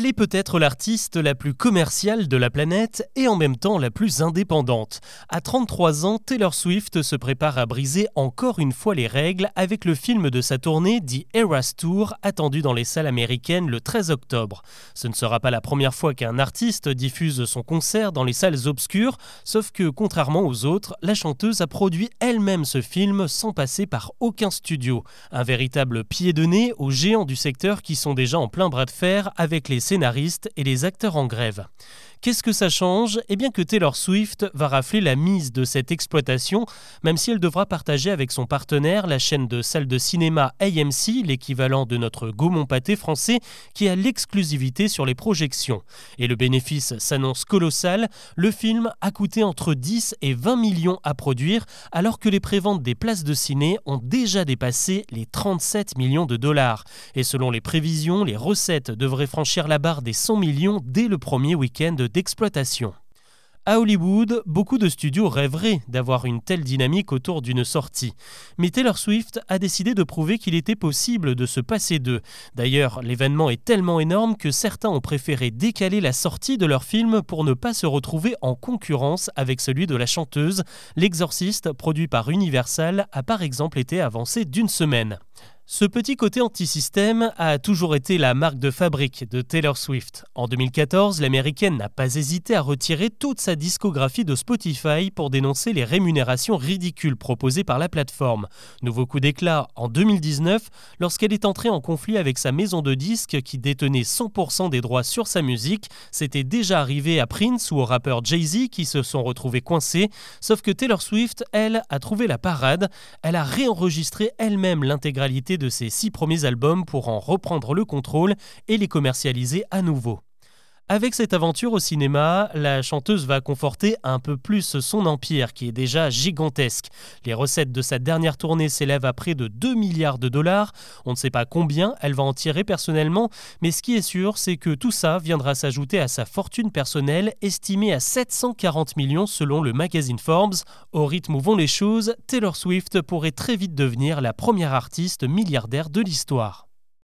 Elle est peut-être l'artiste la plus commerciale de la planète et en même temps la plus indépendante. À 33 ans, Taylor Swift se prépare à briser encore une fois les règles avec le film de sa tournée The Eras Tour attendu dans les salles américaines le 13 octobre. Ce ne sera pas la première fois qu'un artiste diffuse son concert dans les salles obscures, sauf que contrairement aux autres, la chanteuse a produit elle-même ce film sans passer par aucun studio. Un véritable pied de nez aux géants du secteur qui sont déjà en plein bras de fer avec les scénaristes et les acteurs en grève. Qu'est-ce que ça change? Eh bien que Taylor Swift va rafler la mise de cette exploitation, même si elle devra partager avec son partenaire la chaîne de salles de cinéma AMC, l'équivalent de notre Gaumont Pâté français, qui a l'exclusivité sur les projections. Et le bénéfice s'annonce colossal, le film a coûté entre 10 et 20 millions à produire, alors que les préventes des places de ciné ont déjà dépassé les 37 millions de dollars. Et selon les prévisions, les recettes devraient franchir la barre des 100 millions dès le premier week-end d'exploitation. À Hollywood, beaucoup de studios rêveraient d'avoir une telle dynamique autour d'une sortie. Mais Taylor Swift a décidé de prouver qu'il était possible de se passer d'eux. D'ailleurs, l'événement est tellement énorme que certains ont préféré décaler la sortie de leur film pour ne pas se retrouver en concurrence avec celui de la chanteuse. L'Exorciste, produit par Universal, a par exemple été avancé d'une semaine. Ce petit côté anti-système a toujours été la marque de fabrique de Taylor Swift. En 2014, l'américaine n'a pas hésité à retirer toute sa discographie de Spotify pour dénoncer les rémunérations ridicules proposées par la plateforme. Nouveau coup d'éclat en 2019 lorsqu'elle est entrée en conflit avec sa maison de disques qui détenait 100% des droits sur sa musique. C'était déjà arrivé à Prince ou au rappeur Jay-Z qui se sont retrouvés coincés. Sauf que Taylor Swift, elle, a trouvé la parade. Elle a réenregistré elle-même l'intégralité de ses six premiers albums pour en reprendre le contrôle et les commercialiser à nouveau. Avec cette aventure au cinéma, la chanteuse va conforter un peu plus son empire qui est déjà gigantesque. Les recettes de sa dernière tournée s'élèvent à près de 2 milliards de dollars. On ne sait pas combien elle va en tirer personnellement, mais ce qui est sûr, c'est que tout ça viendra s'ajouter à sa fortune personnelle estimée à 740 millions selon le magazine Forbes. Au rythme où vont les choses, Taylor Swift pourrait très vite devenir la première artiste milliardaire de l'histoire.